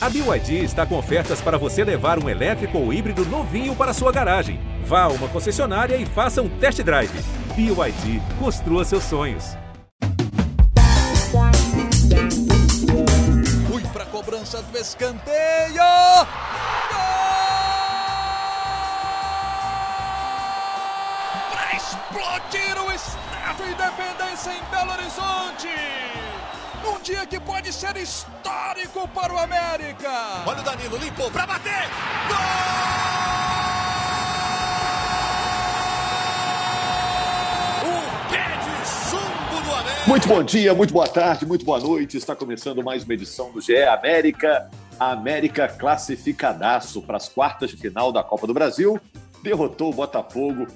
A BYD está com ofertas para você levar um elétrico ou híbrido novinho para sua garagem. Vá a uma concessionária e faça um test drive. BYD, construa seus sonhos. Fui para a cobrança do escanteio. Para explodir o Estádio Independência em Belo Horizonte. Um dia que pode ser histórico para o América. Olha o Danilo, limpou para bater. Gol! O pé de chumbo do América. Muito bom dia, muito boa tarde, muito boa noite. Está começando mais uma edição do GE América. A América classificadaço para as quartas de final da Copa do Brasil. Derrotou o Botafogo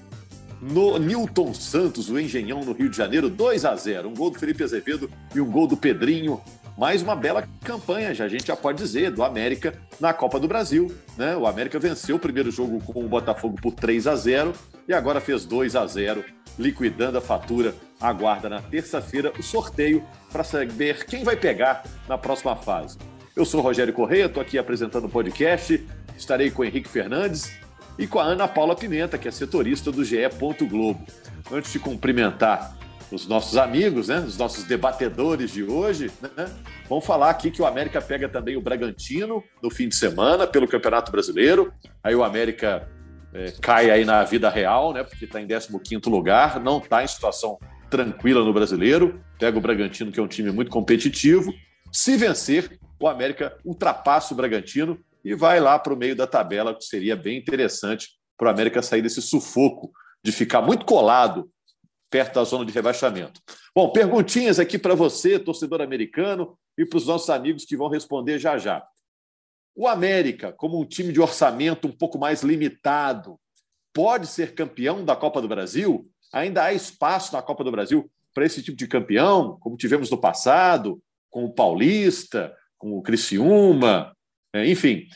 no Newton Santos, o Engenhão, no Rio de Janeiro, 2 a 0 Um gol do Felipe Azevedo e um gol do Pedrinho. Mais uma bela campanha, já a gente já pode dizer, do América na Copa do Brasil. Né? O América venceu o primeiro jogo com o Botafogo por 3 a 0 e agora fez 2 a 0 liquidando a fatura. Aguarda na terça-feira o sorteio para saber quem vai pegar na próxima fase. Eu sou Rogério Correia, estou aqui apresentando o podcast. Estarei com o Henrique Fernandes e com a Ana Paula Pimenta, que é setorista do GE. Globo. Antes de cumprimentar os nossos amigos, né, os nossos debatedores de hoje, né, vamos falar aqui que o América pega também o Bragantino no fim de semana pelo Campeonato Brasileiro. Aí o América é, cai aí na vida real, né, porque está em 15º lugar, não está em situação tranquila no Brasileiro. Pega o Bragantino, que é um time muito competitivo. Se vencer, o América ultrapassa o Bragantino e vai lá para o meio da tabela, que seria bem interessante para o América sair desse sufoco de ficar muito colado perto da zona de rebaixamento. Bom, perguntinhas aqui para você, torcedor americano, e para os nossos amigos que vão responder já já. O América, como um time de orçamento um pouco mais limitado, pode ser campeão da Copa do Brasil? Ainda há espaço na Copa do Brasil para esse tipo de campeão, como tivemos no passado, com o Paulista, com o Criciúma, enfim.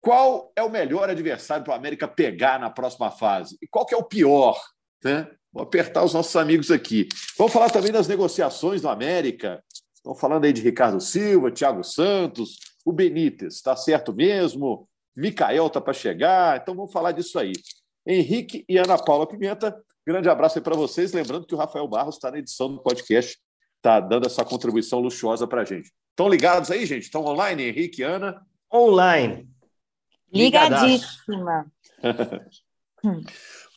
Qual é o melhor adversário para o América pegar na próxima fase? E qual que é o pior? Né? Vou apertar os nossos amigos aqui. Vamos falar também das negociações do América. Estão falando aí de Ricardo Silva, Thiago Santos, o Benítez, está certo mesmo? Mikael está para chegar, então vamos falar disso aí. Henrique e Ana Paula Pimenta, grande abraço aí para vocês. Lembrando que o Rafael Barros está na edição do podcast, está dando essa contribuição luxuosa para a gente. Estão ligados aí, gente? Estão online, Henrique e Ana? Online. Ligadíssima.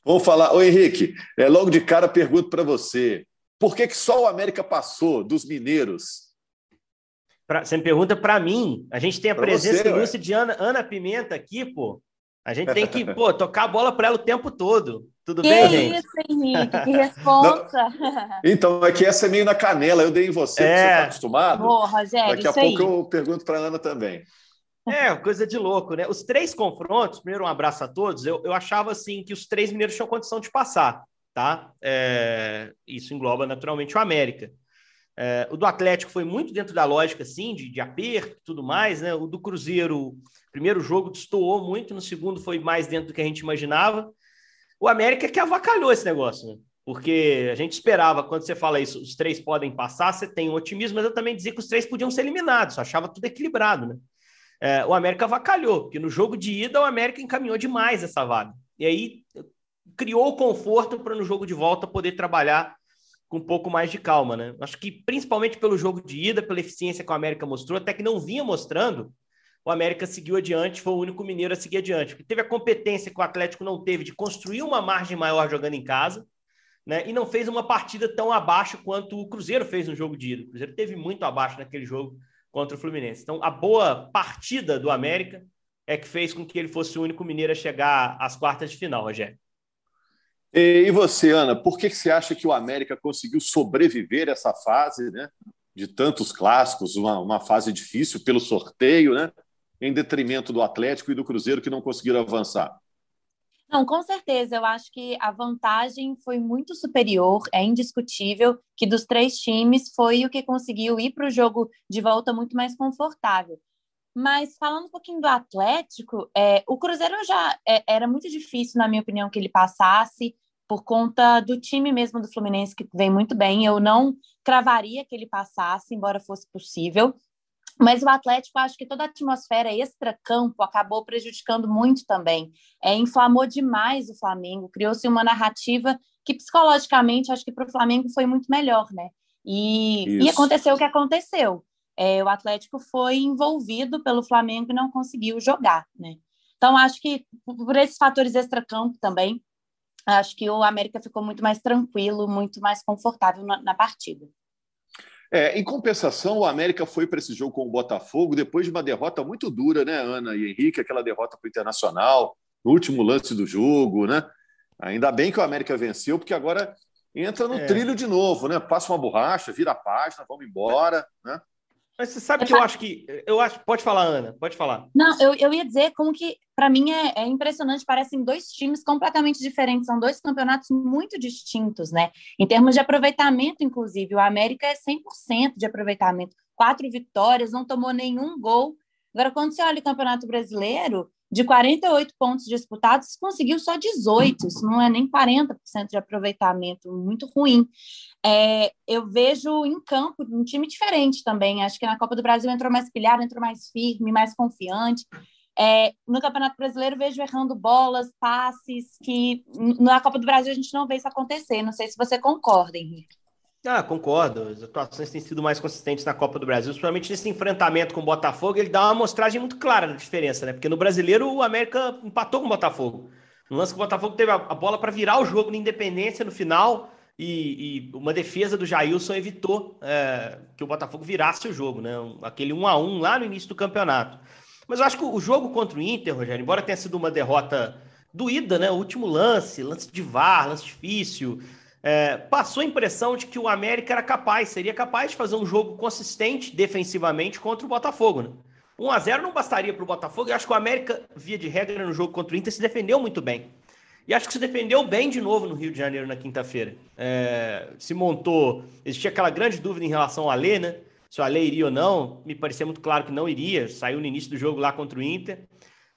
Vamos falar. Ô, Henrique, é, logo de cara pergunto para você: por que, que só o América passou dos mineiros? Pra, você me pergunta para mim. A gente tem a Pra presença você, ilustre de Ana, Ana Pimenta aqui, pô. A gente tem que, pô, tocar a bola para ela o tempo todo. Tudo Que bem, gente? isso, Henrique, que responsa. Então, é que essa é meio na canela, eu dei em você, É. porque você está acostumado. Boa, Rogério, Daqui a isso pouco aí. eu pergunto para a Ana também. É, coisa de louco, né? Os três confrontos, primeiro um abraço a todos, eu, eu achava assim que os três mineiros tinham condição de passar, tá? É, isso engloba naturalmente o América. É, o do Atlético foi muito dentro da lógica, assim, de, de aperto e tudo mais, né? O do Cruzeiro, primeiro jogo destoou muito, no segundo foi mais dentro do que a gente imaginava. O América é que avacalhou esse negócio, né? Porque a gente esperava, quando você fala isso, os três podem passar, você tem um otimismo, mas eu também dizia que os três podiam ser eliminados, achava tudo equilibrado, né? É, o América avacalhou, porque no jogo de ida o América encaminhou demais essa vaga. E aí criou o conforto para no jogo de volta poder trabalhar com um pouco mais de calma, né? Acho que principalmente pelo jogo de ida, pela eficiência que o América mostrou, até que não vinha mostrando, o América seguiu adiante, foi o único mineiro a seguir adiante. Porque teve a competência que o Atlético não teve de construir uma margem maior jogando em casa, né? E não fez uma partida tão abaixo quanto o Cruzeiro fez no jogo de ida. O Cruzeiro teve muito abaixo naquele jogo contra o Fluminense. Então, a boa partida do América é que fez com que ele fosse o único mineiro a chegar às quartas de final, Rogério. E, você, Ana, por que, que você acha que o América conseguiu sobreviver essa fase, né? De tantos clássicos, uma, uma fase difícil pelo sorteio, né? Em detrimento do Atlético e do Cruzeiro que não conseguiram avançar. Não, com certeza, eu acho que a vantagem foi muito superior, é indiscutível que dos três times foi o que conseguiu ir para o jogo de volta muito mais confortável. Mas falando um pouquinho do Atlético, é, o Cruzeiro já é, era muito difícil, na minha opinião, que ele passasse por conta do time mesmo do Fluminense que vem muito bem. Eu não cravaria que ele passasse, embora fosse possível. Mas o Atlético, acho que toda a atmosfera extra-campo acabou prejudicando muito também. É, inflamou demais o Flamengo, criou-se uma narrativa que psicologicamente acho que para o Flamengo foi muito melhor, né? E, e aconteceu o que aconteceu. É, o Atlético foi envolvido pelo Flamengo e não conseguiu jogar, né? Então, acho que por esses fatores extra-campo também, acho que o América ficou muito mais tranquilo, muito mais confortável na, na partida. É, em compensação, o América foi para esse jogo com o Botafogo depois de uma derrota muito dura, né, Ana e Henrique? Aquela derrota para o Internacional, no último lance do jogo, né? Ainda bem que o América venceu, porque agora entra no é. trilho de novo, né? Passa uma borracha, vira a página, vamos embora, né? Mas você sabe que eu acho que. Eu acho. Pode falar, Ana, pode falar. Não, eu, eu ia dizer como que, para mim, é, é, impressionante. Parecem dois times completamente diferentes. São dois campeonatos muito distintos, né? Em termos de aproveitamento, inclusive. O América é 100% de aproveitamento. Quatro vitórias, não tomou nenhum gol. Agora, quando você olha o Campeonato Brasileiro, de 48 pontos disputados, conseguiu só 18, isso não é nem 40% de aproveitamento, muito ruim. É, eu vejo em campo um time diferente também, acho que na Copa do Brasil entrou mais pilhado, entrou mais firme, mais confiante. É, no Campeonato Brasileiro vejo errando bolas, passes, que na Copa do Brasil a gente não vê isso acontecer, não sei se você concorda, Henrique. Ah, concordo. As atuações têm sido mais consistentes na Copa do Brasil, principalmente nesse enfrentamento com o Botafogo. Ele dá uma amostragem muito clara da diferença, né? Porque no brasileiro o América empatou com o Botafogo. No lance que o Botafogo teve a bola para virar o jogo na Independência no final e, e uma defesa do Jailson evitou é, que o Botafogo virasse o jogo, né? Aquele 1 a 1 lá no início do campeonato. Mas eu acho que o jogo contra o Inter, Rogério, embora tenha sido uma derrota doída, né? O último lance, lance de VAR, lance difícil é, passou a impressão de que o América era capaz, seria capaz de fazer um jogo consistente defensivamente contra o Botafogo. Né? 1 a 0 não bastaria para o Botafogo. Eu acho que o América, via de regra, no jogo contra o Inter, se defendeu muito bem. E acho que se defendeu bem de novo no Rio de Janeiro na quinta-feira. É, se montou. Existia aquela grande dúvida em relação ao Alê, né? Se o Alê iria ou não. Me parecia muito claro que não iria. Saiu no início do jogo lá contra o Inter.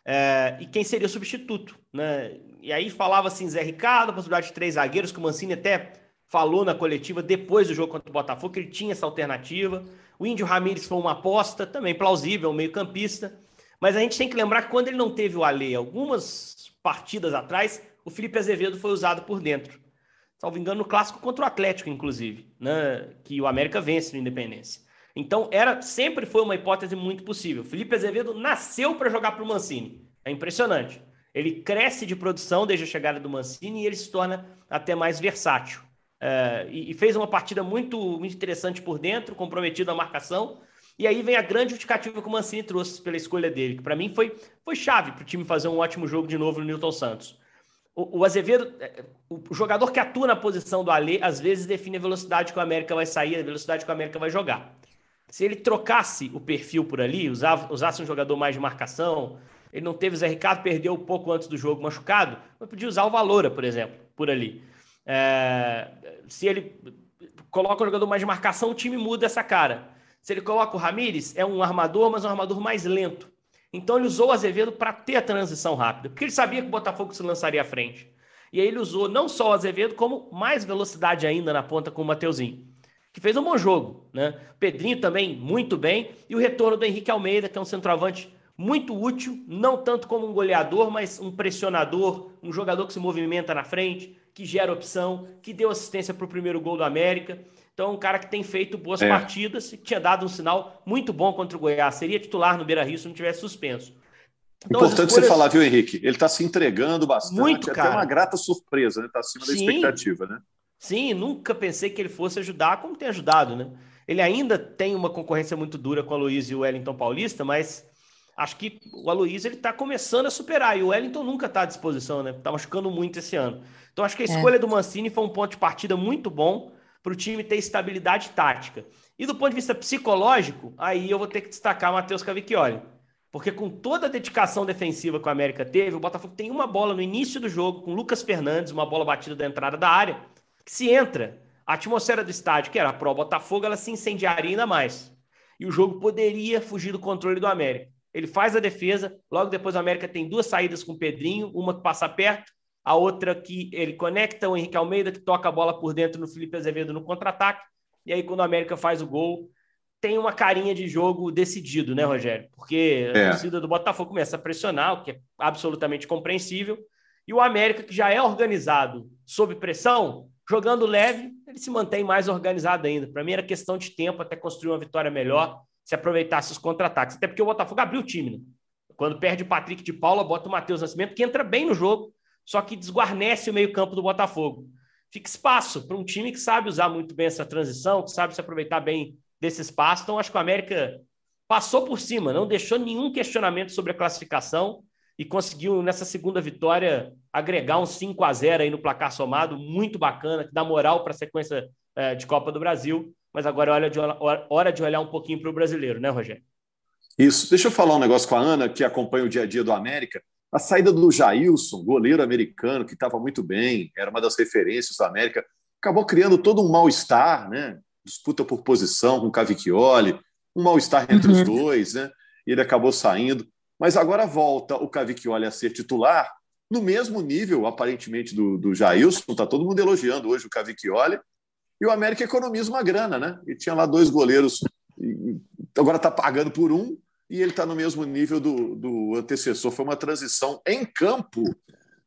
É, e quem seria o substituto, né? E aí falava assim, Zé Ricardo, possibilidade de três zagueiros, que o Mancini até falou na coletiva depois do jogo contra o Botafogo, que ele tinha essa alternativa. O Índio Ramírez foi uma aposta, também plausível, meio campista. Mas a gente tem que lembrar que quando ele não teve o Alê, algumas partidas atrás, o Felipe Azevedo foi usado por dentro. Salvo engano, no clássico contra o Atlético, inclusive, né? que o América vence no Independência. Então, era sempre foi uma hipótese muito possível. Felipe Azevedo nasceu para jogar para o Mancini. É impressionante. Ele cresce de produção desde a chegada do Mancini e ele se torna até mais versátil. É, e, e, fez uma partida muito, muito interessante por dentro, comprometido a marcação. E aí vem a grande justificativa que o Mancini trouxe pela escolha dele, que para mim foi, foi chave para o time fazer um ótimo jogo de novo no Newton Santos. O, o, Azevedo, é, o jogador que atua na posição do Alê, às vezes define a velocidade que o América vai sair, a velocidade que o América vai jogar. Se ele trocasse o perfil por ali, usava, usasse um jogador mais de marcação, ele não teve o Zé Ricardo, perdeu um pouco antes do jogo machucado, mas podia usar o Valora, por exemplo, por ali. É, se ele coloca um jogador mais de marcação, o time muda essa cara. Se ele coloca o Ramires, é um armador, mas um armador mais lento. Então ele usou o Azevedo para ter a transição rápida, porque ele sabia que o Botafogo se lançaria à frente. E aí ele usou não só o Azevedo, como mais velocidade ainda na ponta com o Mateuzinho, que fez um bom jogo. Né? Pedrinho também muito bem, e o retorno do Henrique Almeida, que é um centroavante muito útil, não tanto como um goleador, mas um pressionador, um jogador que se movimenta na frente, que gera opção, que deu assistência para o primeiro gol do América. Então, um cara que tem feito boas é. partidas e tinha dado um sinal muito bom contra o Goiás. Seria titular no Beira Rio se não tivesse suspenso. Então, Importante escolhas... você falar, viu, Henrique? Ele está se entregando bastante. Muito, cara. Até uma grata surpresa, né? Está acima Sim. da expectativa, né? Sim, nunca pensei que ele fosse ajudar como tem ajudado, né? Ele ainda tem uma concorrência muito dura com a Luiz e o Wellington Paulista, mas acho que o Aloysio ele está começando a superar e o Wellington nunca está à disposição, né? Está machucando muito esse ano. Então acho que a é. escolha é. do Mancini foi um ponto de partida muito bom para o time ter estabilidade tática. E do ponto de vista psicológico, aí eu vou ter que destacar o Matheus Cavicchioli. Porque com toda a dedicação defensiva que o América teve, o Botafogo tem uma bola no início do jogo com Lucas Fernandes, uma bola batida da entrada da área, se entra, a atmosfera do estádio, que era pro Botafogo, ela se incendiaria ainda mais. E o jogo poderia fugir do controle do América. Ele faz a defesa, logo depois o América tem duas saídas com o Pedrinho, uma que passa perto, a outra que ele conecta o Henrique Almeida, que toca a bola por dentro no Felipe Azevedo no contra-ataque. E aí, quando o América faz o gol, tem uma carinha de jogo decidido, né, Rogério? Porque É. a torcida do Botafogo começa a pressionar, o que é absolutamente compreensível. E o América, que já é organizado sob pressão, jogando leve, ele se mantém mais organizado ainda. Para mim era questão de tempo até construir uma vitória melhor, se aproveitasse os contra-ataques. Até porque o Botafogo abriu o time, né? Quando perde o Patrick de Paula, bota o Matheus Nascimento, que entra bem no jogo, só que desguarnece o meio-campo do Botafogo. Fica espaço para um time que sabe usar muito bem essa transição, que sabe se aproveitar bem desse espaço. Então, acho que o América passou por cima, não deixou nenhum questionamento sobre a classificação e conseguiu, nessa segunda vitória, agregar um 5 a 0 aí no placar somado, muito bacana, que dá moral para a sequência eh, de Copa do Brasil. Mas agora é hora de, hora de olhar um pouquinho para o brasileiro, né, Rogério? Isso. Deixa eu falar um negócio com a Ana, que acompanha o dia a dia do América. A saída do Jailson, goleiro americano, que estava muito bem, era uma das referências do América, acabou criando todo um mal-estar, né? Disputa por posição com o Cavicchioli, um mal-estar entre os dois, né? E ele acabou saindo. Mas agora volta o Cavicchioli a ser titular, no mesmo nível, aparentemente, do, do Jailson. Está todo mundo elogiando hoje o Cavicchioli. E o América economiza uma grana, né? E tinha lá dois goleiros, agora está pagando por um, e ele está no mesmo nível do, do antecessor. Foi uma transição em campo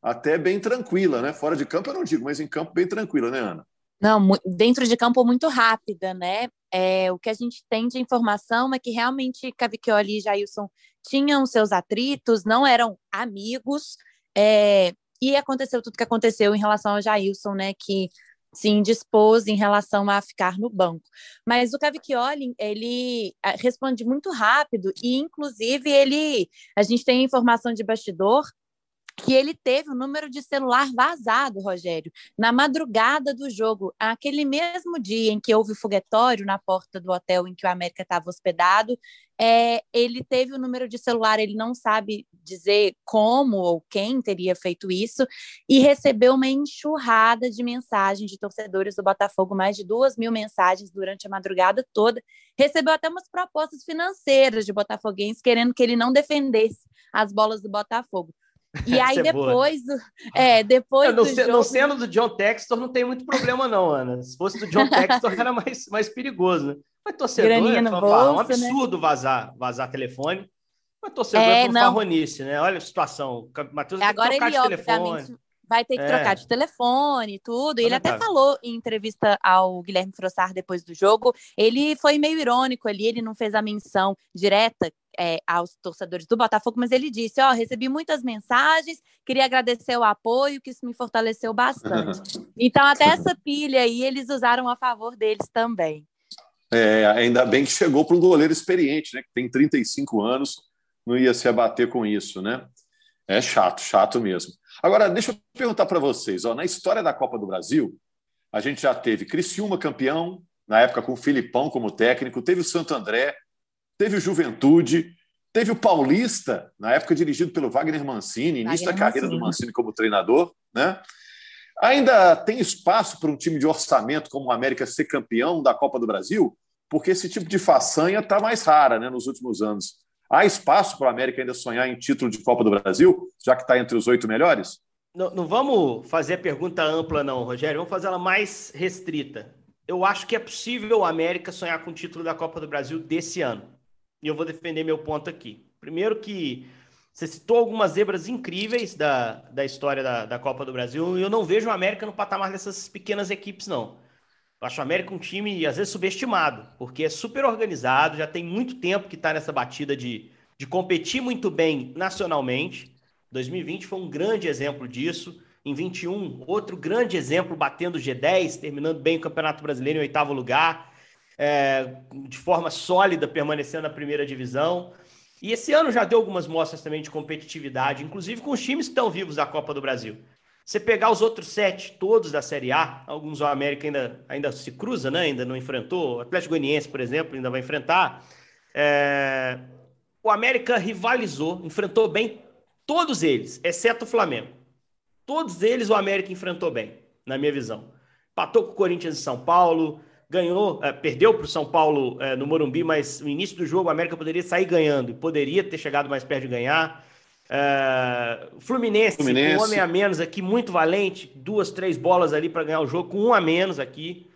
até bem tranquila, né? Fora de campo eu não digo, mas em campo bem tranquila, né, Ana? Não, dentro de campo muito rápida, né? É, o que a gente tem de informação é que realmente Cavicchioli e Jailson tinham seus atritos, não eram amigos, é, e aconteceu tudo que aconteceu em relação ao Jailson, né? Que se indispôs em relação a ficar no banco. Mas o Cavicchioli, ele ah, responde muito rápido e, inclusive, ele, a gente tem informação de bastidor que ele teve o número de celular vazado, Rogério, na madrugada do jogo, aquele mesmo dia em que houve o foguetório na porta do hotel em que o América estava hospedado, é, ele teve o número de celular, ele não sabe dizer como ou quem teria feito isso, e recebeu uma enxurrada de mensagens de torcedores do Botafogo, mais de duas mil mensagens durante a madrugada toda. Recebeu até umas propostas financeiras de botafoguenses querendo que ele não defendesse as bolas do Botafogo. E aí é boa. depois, é, depois não, do se- jogo... não sendo do John Textor, não tem muito problema, não, Ana. Se fosse do John Textor, era mais, mais perigoso, né? Mas torcedor Graninha é um né? absurdo vazar, vazar telefone. Mas torcedor É, é, não. fanfarronice, né? Olha a situação. O Matheus tem que Agora trocar ele, de telefone. Vai ter que É. trocar de telefone e tudo. E ele até falou em entrevista ao Guilherme Frossar depois do jogo. Ele foi meio irônico ali, ele não fez a menção direta é, aos torcedores do Botafogo, mas ele disse: Ó, recebi muitas mensagens, queria agradecer o apoio, que isso me fortaleceu bastante. então, até essa pilha aí eles usaram a favor deles também. É, ainda bem que chegou para um goleiro experiente, né? Que tem 35 anos, não ia se abater com isso, né? É chato, chato mesmo. Agora, deixa eu perguntar para vocês: ó, na história da Copa do Brasil, a gente já teve Criciúma campeão, na época com o Filipão como técnico, teve o Santo André, teve o Juventude, teve o Paulista, na época dirigido pelo Wagner Mancini, início da Wagner carreira do Mancini. Mancini como treinador, né? Ainda tem espaço para um time de orçamento como o América ser campeão da Copa do Brasil? Porque esse tipo de façanha está mais rara né, nos últimos anos. Há espaço para o América ainda sonhar em título de Copa do Brasil, já que está entre os oito melhores? Não, não vamos fazer a pergunta ampla, não, Rogério. Vamos fazer ela mais restrita. Eu acho que é possível o América sonhar com o título da Copa do Brasil desse ano. E eu vou defender meu ponto aqui. Primeiro que você citou algumas zebras incríveis da, da história da, da Copa do Brasil e eu não vejo o América no patamar dessas pequenas equipes, não. Eu acho o América um time, às vezes, subestimado, porque é super organizado, já tem muito tempo que está nessa batida de, de competir muito bem nacionalmente. 2020 foi um grande exemplo disso. Em 21, outro grande exemplo, batendo o G10, terminando bem o Campeonato Brasileiro em oitavo lugar, é, de forma sólida, permanecendo na primeira divisão. E esse ano já deu algumas mostras também de competitividade, inclusive com os times que estão vivos da Copa do Brasil. Você pegar os outros sete, todos da Série A, alguns o América ainda, ainda se cruza, né? ainda não enfrentou. O Atlético Goianiense, por exemplo, ainda vai enfrentar. É, O América rivalizou, enfrentou bem todos eles, exceto o Flamengo. Todos eles o América enfrentou bem, na minha visão. Patou com o Corinthians e São Paulo, ganhou, eh, perdeu para o São Paulo eh, no Morumbi, mas no início do jogo o América poderia sair ganhando e poderia ter chegado mais perto de ganhar. O Fluminense, Fluminense. com um homem a menos aqui, muito valente, duas, três bolas ali para ganhar o jogo, com um a menos aqui.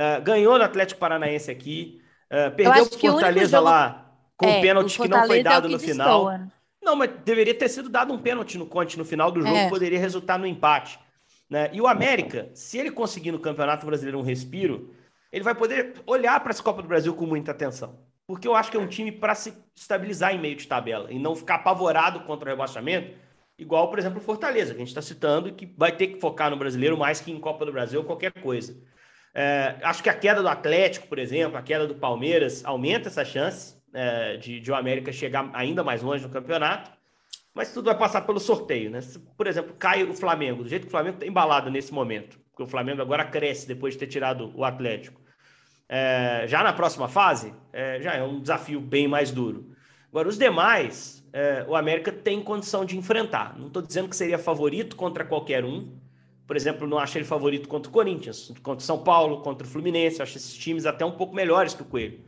Eh, ganhou no Atlético Paranaense aqui. Uh, perdeu o Fortaleza jogo... lá com é, um pênalti que não foi dado é no final. Né? Não, mas deveria ter sido dado um pênalti no Conte no final do jogo, é. poderia resultar no empate. Né? E o América, se ele conseguir no Campeonato Brasileiro um respiro, ele vai poder olhar para essa Copa do Brasil com muita atenção. Porque eu acho que é um time para se estabilizar em meio de tabela e não ficar apavorado contra o rebaixamento, igual, por exemplo, o Fortaleza, que a gente está citando, que vai ter que focar no brasileiro mais que em Copa do Brasil ou qualquer coisa. É, acho que a queda do Atlético, por exemplo, a queda do Palmeiras, aumenta essa chance é, de, de o América chegar ainda mais longe no campeonato. Mas tudo vai passar pelo sorteio, né? Se, por exemplo, cai o Flamengo, do jeito que o Flamengo está embalado nesse momento, porque o Flamengo agora cresce depois de ter tirado o Atlético. É, já na próxima fase, é, já é um desafio bem mais duro. Agora, os demais, é, o América tem condição de enfrentar. Não estou dizendo que seria favorito contra qualquer um. Por exemplo, não acho ele favorito contra o Corinthians, contra o São Paulo, contra o Fluminense. Acho esses times até um pouco melhores que o Coelho.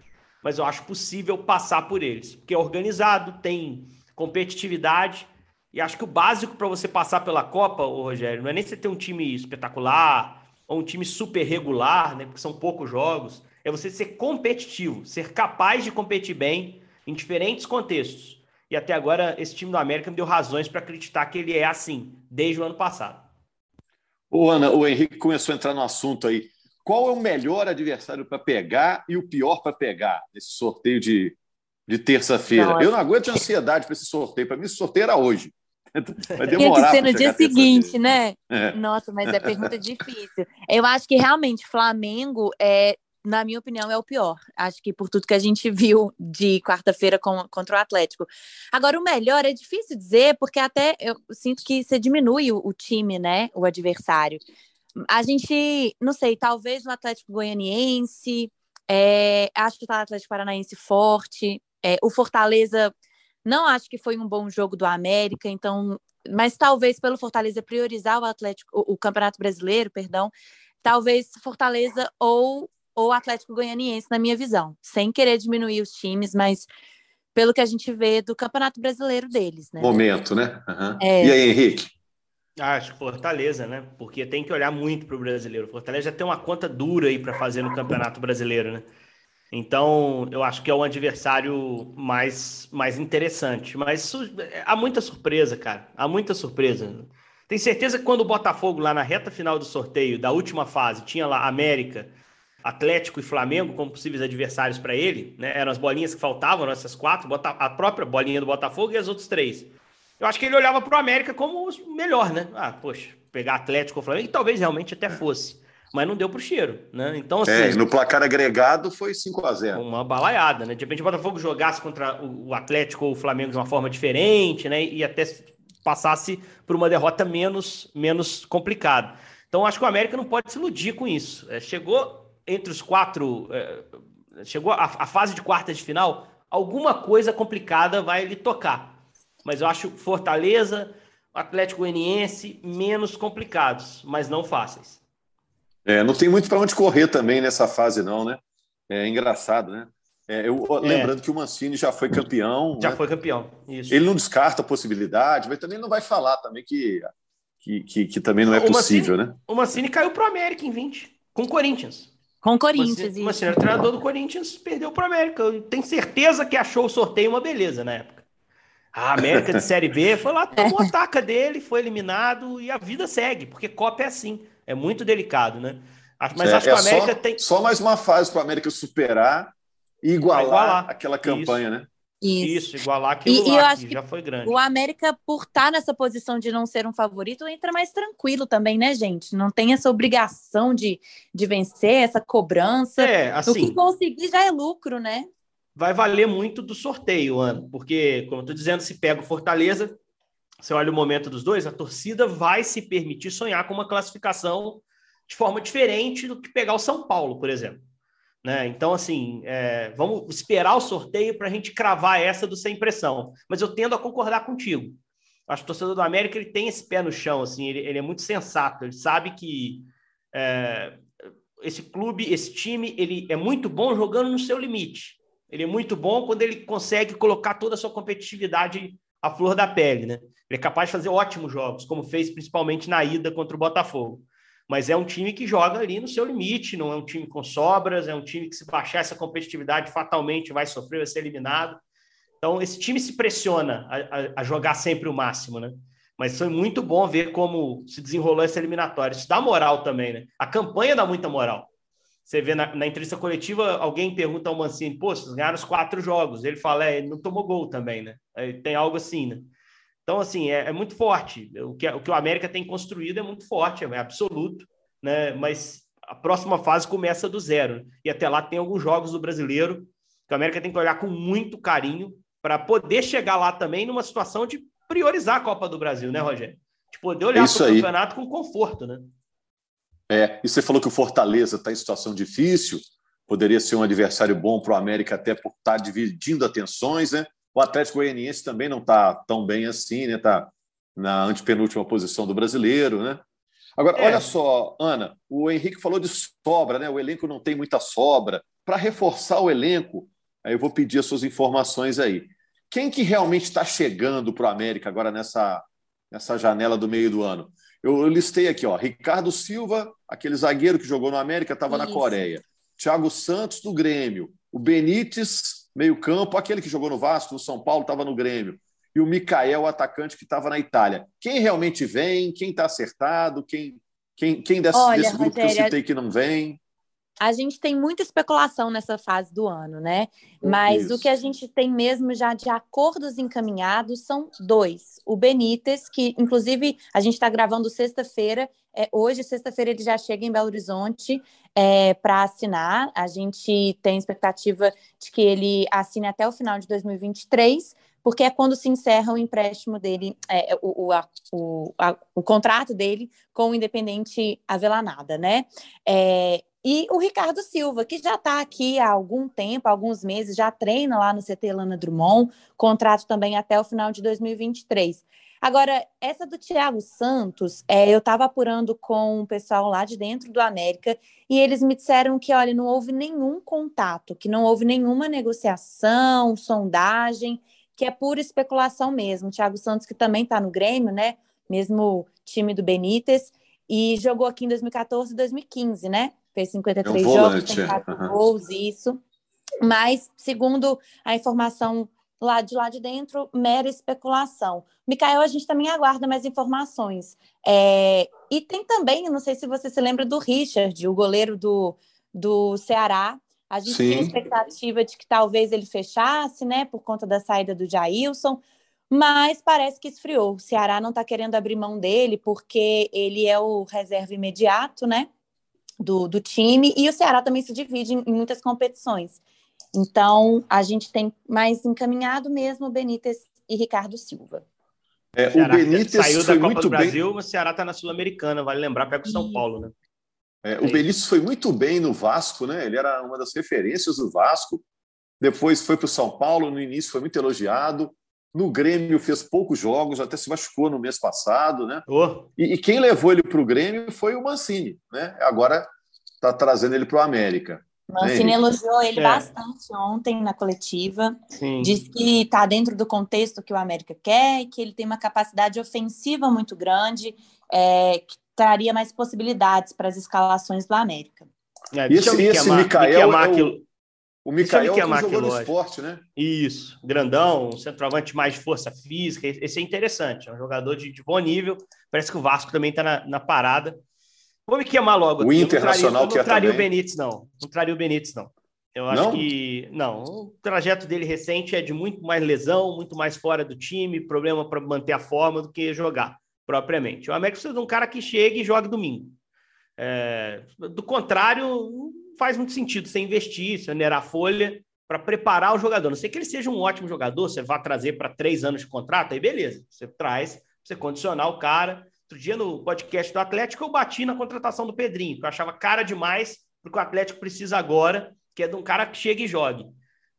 Mas eu acho possível passar por eles, porque é organizado, tem competitividade. E acho que o básico para você passar pela Copa, ô Rogério, não é nem você ter um time espetacular ou um time super regular, né? Porque são poucos jogos. É você ser competitivo, ser capaz de competir bem em diferentes contextos. E até agora, esse time do América me deu razões para acreditar que ele é assim, desde o ano passado. Ô, Ana, o Henrique começou a entrar no assunto aí. Qual é o melhor adversário para pegar e o pior para pegar nesse sorteio de de terça-feira. Eu não aguento ansiedade para esse sorteio. Para mim, esse sorteio era hoje. Vai demorar. Tinha que ser no dia seguinte, né? É. Nossa, mas é pergunta difícil. Eu acho que realmente Flamengo é, na minha opinião, é o pior. Acho que por tudo que a gente viu de quarta-feira contra o Atlético. Agora, o melhor é difícil dizer, porque até eu sinto que você diminui o, o time, né? O adversário. A gente, não sei, talvez no Atlético Goianiense. É, acho que o Atlético Paranaense forte. É, o Fortaleza, não acho que foi um bom jogo do América, então, mas talvez pelo Fortaleza priorizar o Atlético, o, o Campeonato Brasileiro, perdão, talvez Fortaleza ou ou Atlético Goianiense, na minha visão, sem querer diminuir os times, mas pelo que a gente vê do Campeonato Brasileiro deles, né? Momento, né? Uhum. É... E aí, Henrique? Acho que Fortaleza, né? Porque tem que olhar muito para o brasileiro. Fortaleza já tem uma conta dura aí para fazer no Campeonato Brasileiro, né? Então, eu acho que é um adversário mais, mais interessante. Mas há muita surpresa, cara. Há muita surpresa. Tem certeza que quando o Botafogo, lá na reta final do sorteio, da última fase, tinha lá América, Atlético e Flamengo como possíveis adversários para ele, né? Eram as bolinhas que faltavam, essas quatro, a própria bolinha do Botafogo e as outras três. Eu acho que ele olhava para o América como o melhor, né? Ah, poxa, pegar Atlético ou Flamengo, e talvez realmente até fosse mas não deu para o cheiro, né? Então, assim, é, no placar agregado foi 5 a 0 Uma balaiada, né? De repente o Botafogo jogasse contra o Atlético ou o Flamengo de uma forma diferente, né? E até passasse por uma derrota menos, menos complicada. Então, acho que o América não pode se iludir com isso. É, chegou entre os quatro, é, chegou a, a fase de quartas de final, alguma coisa complicada vai lhe tocar. Mas eu acho Fortaleza, Atlético Goianiense menos complicados, mas não fáceis. É, não tem muito para onde correr também nessa fase, não, né? É engraçado, né? É, eu, é. Lembrando que o Mancini já foi campeão. Já né? foi campeão. Isso. Ele não descarta a possibilidade, mas também não vai falar também que, que, que, que também não é o possível, Mancini, né? O Mancini caiu para o América em 20, com o Corinthians. Com o Corinthians. O Mancini, Mancini era treinador do Corinthians, perdeu para o América. Eu tenho certeza que achou o sorteio uma beleza na época. A América de Série B foi lá, tomou a taca dele, foi eliminado e a vida segue, porque Copa é assim. É muito delicado, né? Mas é, acho que o é América só, tem. Só mais uma fase para o América superar e igualar, igualar. aquela campanha, Isso. né? Isso. Isso, igualar aquilo e, lá, e eu acho que já foi grande. O América, por estar tá nessa posição de não ser um favorito, entra mais tranquilo também, né, gente? Não tem essa obrigação de, de vencer, essa cobrança. É, assim. O que conseguir já é lucro, né? Vai valer muito do sorteio, Ana, porque, como eu estou dizendo, se pega o Fortaleza, você olha o momento dos dois, a torcida vai se permitir sonhar com uma classificação de forma diferente do que pegar o São Paulo, por exemplo. Né? Então, assim, é, vamos esperar o sorteio para a gente cravar essa do sem pressão. Mas eu tendo a concordar contigo. Acho que o torcedor do América ele tem esse pé no chão, assim, ele, ele é muito sensato, ele sabe que é, esse clube, esse time, ele é muito bom jogando no seu limite. Ele é muito bom quando ele consegue colocar toda a sua competitividade à flor da pele, né? Ele é capaz de fazer ótimos jogos, como fez principalmente na ida contra o Botafogo. Mas é um time que joga ali no seu limite, não é um time com sobras, é um time que se baixar essa competitividade fatalmente vai sofrer, vai ser eliminado. Então, esse time se pressiona a, a, jogar sempre o máximo, né? Mas foi muito bom ver como se desenrolou essa eliminatória. Isso dá moral também, né? A campanha dá muita moral. Você vê na, na entrevista coletiva, alguém pergunta ao Mancini, pô, vocês ganharam os quatro jogos. Ele fala, é, ele não tomou gol também, né? Tem algo assim, né? Então, assim, é, é muito forte. O que, o que o América tem construído é muito forte, é absoluto, né? Mas a próxima fase começa do zero. E até lá tem alguns jogos do brasileiro que o América tem que olhar com muito carinho para poder chegar lá também numa situação de priorizar a Copa do Brasil, né, Rogério? De poder olhar para o campeonato com conforto, né? É, e você falou que o Fortaleza está em situação difícil, poderia ser um adversário bom para o América até por estar tá dividindo atenções, né? O Atlético Goianiense também não está tão bem assim, né? Está na antepenúltima posição do brasileiro, né? Agora, é. olha só, Ana, o Henrique falou de sobra, né? O elenco não tem muita sobra. Para reforçar o elenco, aí eu vou pedir as suas informações aí. Quem que realmente está chegando para o América agora nessa, nessa janela do meio do ano? Eu, eu listei aqui, ó, Ricardo Silva, aquele zagueiro que jogou no América, estava na Coreia. Thiago Santos, do Grêmio. O Benítez, meio-campo, aquele que jogou no Vasco, no São Paulo, estava no Grêmio. E o Mikael, o atacante que estava na Itália. Quem realmente vem? Quem está acertado? Quem, quem, quem desse, Olha, desse grupo Rogério, que eu citei que não vem? A gente tem muita especulação nessa fase do ano, né? Mas Isso. o que a gente tem mesmo já de acordos encaminhados são dois. O Benítez, que inclusive a gente está gravando sexta-feira, é, hoje, sexta-feira, ele já chega em Belo Horizonte é, para assinar. A gente tem expectativa de que ele assine até o final de 2023, porque é quando se encerra o empréstimo dele, é, o, o, a, o, a, o, contrato dele com o Independente Avelanada, né? É, e o Ricardo Silva, que já está aqui há algum tempo, alguns meses, já treina lá no CT Lana Drummond, contrato também até o final de 2023. Agora, essa do Thiago Santos, é, eu estava apurando com o pessoal lá de dentro do América e eles me disseram que, olha, não houve nenhum contato, que não houve nenhuma negociação, sondagem, que é pura especulação mesmo. Thiago Santos, que também está no Grêmio, né? Mesmo time do Benítez, e jogou aqui em 2014 e 2015, né? Fez 53 é um jogos, tem 4 uhum. gols, isso. Mas, segundo a informação lá de lá de dentro, mera especulação. Micael, a gente também aguarda mais informações. É, e tem também, não sei se você se lembra do Richard, o goleiro do, do Ceará. A gente Sim. tinha expectativa de que talvez ele fechasse, né, por conta da saída do Jailson, mas parece que esfriou. O Ceará não está querendo abrir mão dele, porque ele é o reserva imediato, né, do, do time, e o Ceará também se divide em, em muitas competições. Então, a gente tem mais encaminhado mesmo Benítez e Ricardo Silva. É, o, Benítez saiu da Copa do Brasil, bem... o Ceará está na Sul-Americana, vale lembrar, pega o São Paulo, né? É, o é Benítez foi muito bem no Vasco, né? Ele era uma das referências do Vasco. Depois foi para o São Paulo, no início foi muito elogiado. No Grêmio fez poucos jogos, até se machucou no mês passado, né? Oh. E, e, quem levou ele para o Grêmio foi o Mancini, né? Agora está trazendo ele para o América. Mancini elogiou ele é. bastante ontem na coletiva. Sim. Diz que está dentro do contexto que o América quer, que ele tem uma capacidade ofensiva muito grande, é, que traria mais possibilidades para as escalações do América. É, e esse, esse Mikael é o, o Mikael que jogou no esporte, né? Isso, grandão, um centroavante mais de força física, esse é interessante, é um jogador de, de bom nível, parece que o Vasco também está na, na parada, Vou me queimar logo. O aqui. Internacional que é traria o Benítez, não. Não traria o Benítez, não. Eu acho não? que. Não, o trajeto dele recente é de muito mais lesão, muito mais fora do time, problema para manter a forma do que jogar propriamente. O América precisa de um cara que chegue e jogue domingo. É, do contrário, não faz muito sentido você investir, você onerar folha para preparar o jogador. Não sei que ele seja um ótimo jogador, você vá trazer para três anos de contrato, aí beleza, você traz, você condicionar o cara Outro dia no podcast do Atlético eu bati na contratação do Pedrinho, que eu achava cara demais porque o Atlético precisa agora, que é de um cara que chegue e jogue.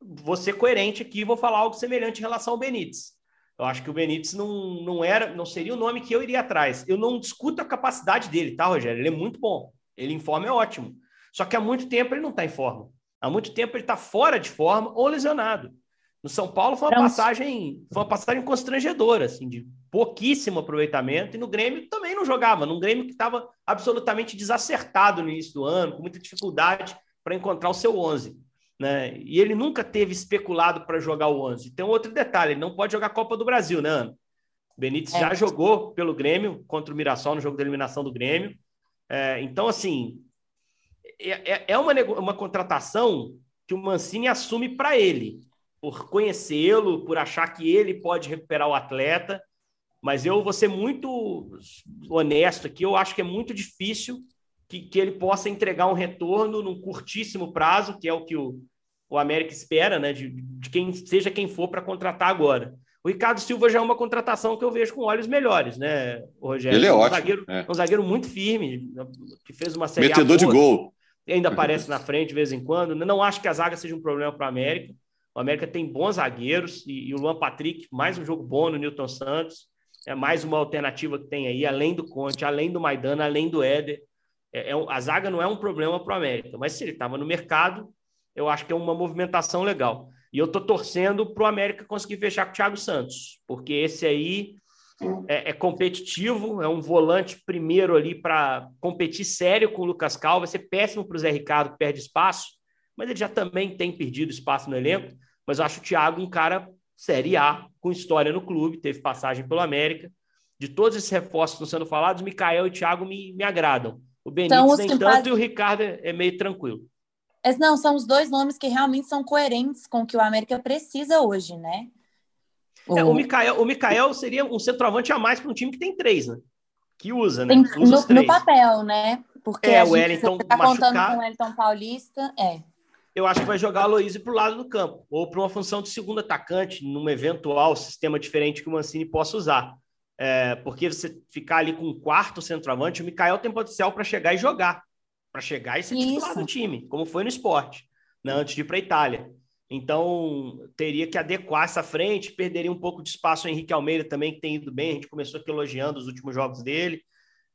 Vou ser coerente aqui vou falar algo semelhante em relação ao Benítez. Eu acho que o Benítez não, não era, não seria o nome que eu iria atrás. Eu não discuto a capacidade dele, tá, Rogério? Ele é muito bom. Ele em forma é ótimo. Só que há muito tempo ele não está em forma. Há muito tempo ele está fora de forma ou lesionado. No São Paulo foi uma passagem, foi uma passagem constrangedora, assim, de pouquíssimo aproveitamento, e no Grêmio também não jogava, num Grêmio que estava absolutamente desacertado no início do ano, com muita dificuldade para encontrar o seu 11. Né? E ele nunca teve especulado para jogar o 11. Tem um outro detalhe, ele não pode jogar Copa do Brasil, né, Ana? Benítez é. já jogou pelo Grêmio, contra o Mirassol no jogo de eliminação do Grêmio. É, então, assim, é, é, é uma, uma contratação que o Mancini assume para ele por conhecê-lo, por achar que ele pode recuperar o atleta. Mas eu vou ser muito honesto aqui, eu acho que é muito difícil que, que ele possa entregar um retorno num curtíssimo prazo, que é o que o, o América espera, né? De, de quem seja quem for para contratar agora. O Ricardo Silva já é uma contratação que eu vejo com olhos melhores, né, Rogério? Ele é um ótimo. Zagueiro, é. Um zagueiro muito firme, que fez uma série Metedor de gol. Ainda aparece na frente de vez em quando. Não acho que a zaga seja um problema para o América. O América tem bons zagueiros e, e, o Luan Patrick, mais um jogo bom no Newton Santos. É mais uma alternativa que tem aí, além do Conte, além do Maidana, além do Éder. É, é, a zaga não é um problema para o América, mas se ele estava no mercado, eu acho que é uma movimentação legal. E eu estou torcendo para o América conseguir fechar com o Thiago Santos, porque esse aí é, é competitivo, é um volante primeiro ali para competir sério com o Lucas Cal. Vai ser péssimo para o Zé Ricardo, que perde espaço, mas ele já também tem perdido espaço no elenco. Mas eu acho o Thiago um cara Série A, com história no clube, teve passagem pelo América. De todos esses reforços que estão sendo falados, o Mikael e o Thiago me, me agradam. O Benítez nem tanto faz... e o Ricardo é, é meio tranquilo. Não, são os dois nomes que realmente são coerentes com o que o América precisa hoje, né? O, é, o, Mikael, o Mikael seria um centroavante a mais para um time que tem três, né? Que usa, né? Tem, usa no, no, papel, né? Porque é, o Wellington tá contando com o Wellington Paulista, é. Eu acho que vai jogar o Aloysio para o lado do campo, ou para uma função de segundo atacante, num eventual sistema diferente que o Mancini possa usar. É, porque você ficar ali com um quarto centroavante, o Mikael tem potencial para chegar e jogar, para chegar e ser Isso. titular do time, como foi no esporte, né, antes de ir para a Itália. Então, teria que adequar essa frente, perderia um pouco de espaço o Henrique Almeida também, que tem ido bem, a gente começou aqui elogiando os últimos jogos dele.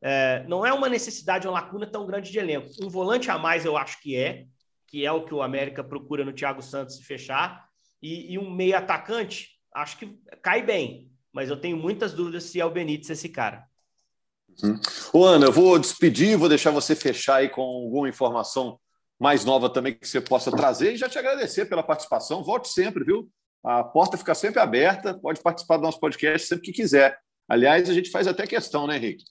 É, não é uma necessidade, uma lacuna tão grande de elenco. Um volante a mais eu acho que é, que é o que o América procura no Thiago Santos se fechar, e, e um meio atacante, acho que cai bem mas eu tenho muitas dúvidas se é o Benítez esse cara. Hum. Ô, Ana, eu vou despedir, vou deixar você fechar aí com alguma informação mais nova também que você possa trazer e já te agradecer pela participação. Volte sempre, viu? A porta fica sempre aberta, pode participar do nosso podcast sempre que quiser. Aliás, a gente faz até questão, né, Henrique?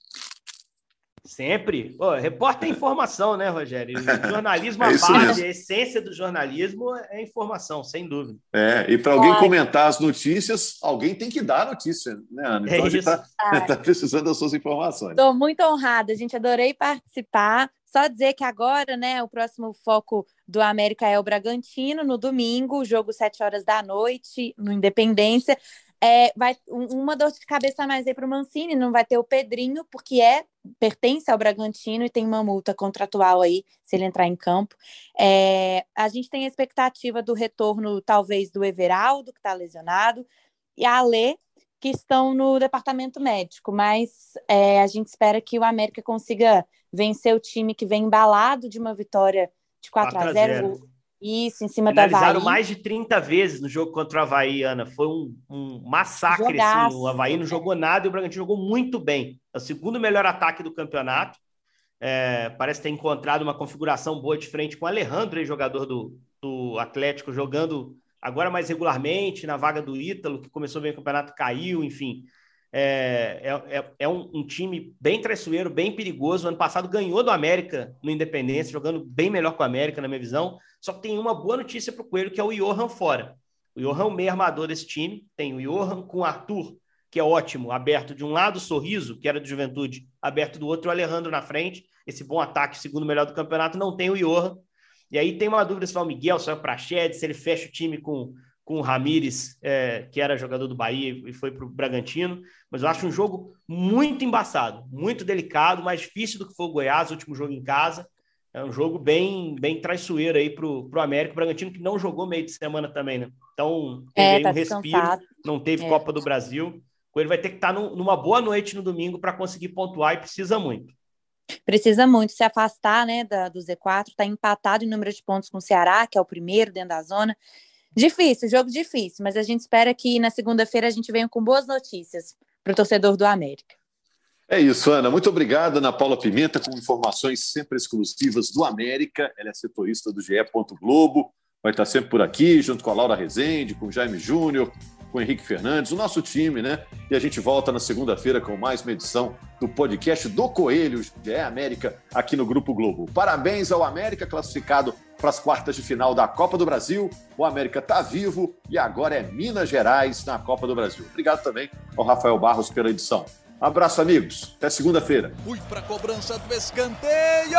Sempre. Pô, repórter é informação, né, Rogério? O jornalismo, é a base, mesmo. a essência do jornalismo é informação, sem dúvida. É, e para alguém comentar as notícias, alguém tem que dar a notícia, né, Ana? Então é a gente está tá precisando das suas informações. Estou muito honrada, gente. Adorei participar. Só dizer que agora, né, o próximo foco do América é o Bragantino, no domingo, jogo 7 horas da noite, no Independência. É, vai uma dor de cabeça a mais aí para o Mancini, não vai ter o Pedrinho, porque é pertence ao Bragantino e tem uma multa contratual aí se ele entrar em campo. É, a gente tem a expectativa do retorno, talvez, do Everaldo, que está lesionado, e a Alê, que estão no departamento médico, mas é, a gente espera que o América consiga vencer o time que vem embalado de uma vitória de 4, 4 a 0. 0 isso, em cima da Havaí. Finalizaram mais de 30 vezes no jogo contra o Havaí, Ana. Foi um, um massacre. Assim. O Havaí não jogou nada e o Bragantino jogou muito bem. É o segundo melhor ataque do campeonato. É, parece ter encontrado uma configuração boa de frente com o Alejandro, jogador do, do Atlético, jogando agora mais regularmente na vaga do Ítalo, que começou bem o campeonato, caiu, enfim. É, é, é, é um, um, time bem traiçoeiro, bem perigoso. Ano passado ganhou do América no Independência, jogando bem melhor com o América, na minha visão. Só que tem uma boa notícia para o Coelho, que é o Johan fora. O Johan o meio armador desse time. Tem o Johan com o Arthur, que é ótimo, aberto de um lado, o Sorriso, que era de Juventude, aberto do outro, o Alejandro na frente. Esse bom ataque, segundo melhor do campeonato, não tem o Johan. E aí tem uma dúvida se vai o Miguel, se vai o Prachete, se ele fecha o time com com o Ramires, é, que era jogador do Bahia e foi para o Bragantino. Mas eu acho um jogo muito embaçado, muito delicado, mais difícil do que foi o Goiás, o último jogo em casa. É um jogo bem, bem traiçoeiro aí para o América. O Bragantino que não jogou meio de semana também, né? Então, teve é, tá um respiro, não teve é. Copa do Brasil. Ele vai ter que estar tá numa boa noite no domingo para conseguir pontuar e precisa muito. Precisa muito se afastar né, da, do Z4, está empatado em número de pontos com o Ceará, que é o primeiro dentro da zona. Difícil, jogo difícil, mas a gente espera que na segunda-feira a gente venha com boas notícias para o torcedor do América. É isso, Ana. Muito obrigado, Ana Paula Pimenta, com informações sempre exclusivas do América. Ela é setorista do GE. Globo. Vai estar sempre por aqui, junto com a Laura Rezende, com o Jaime Júnior, com o Henrique Fernandes, o nosso time, né? E a gente volta na segunda-feira com mais uma edição do podcast do Coelho, GE América, aqui no Grupo Globo. Parabéns ao América, classificado para as quartas de final da Copa do Brasil. O América está vivo e agora é Minas Gerais na Copa do Brasil. Obrigado também ao Rafael Barros pela edição. Abraço, amigos. Até segunda-feira. Fui para a cobrança do escanteio.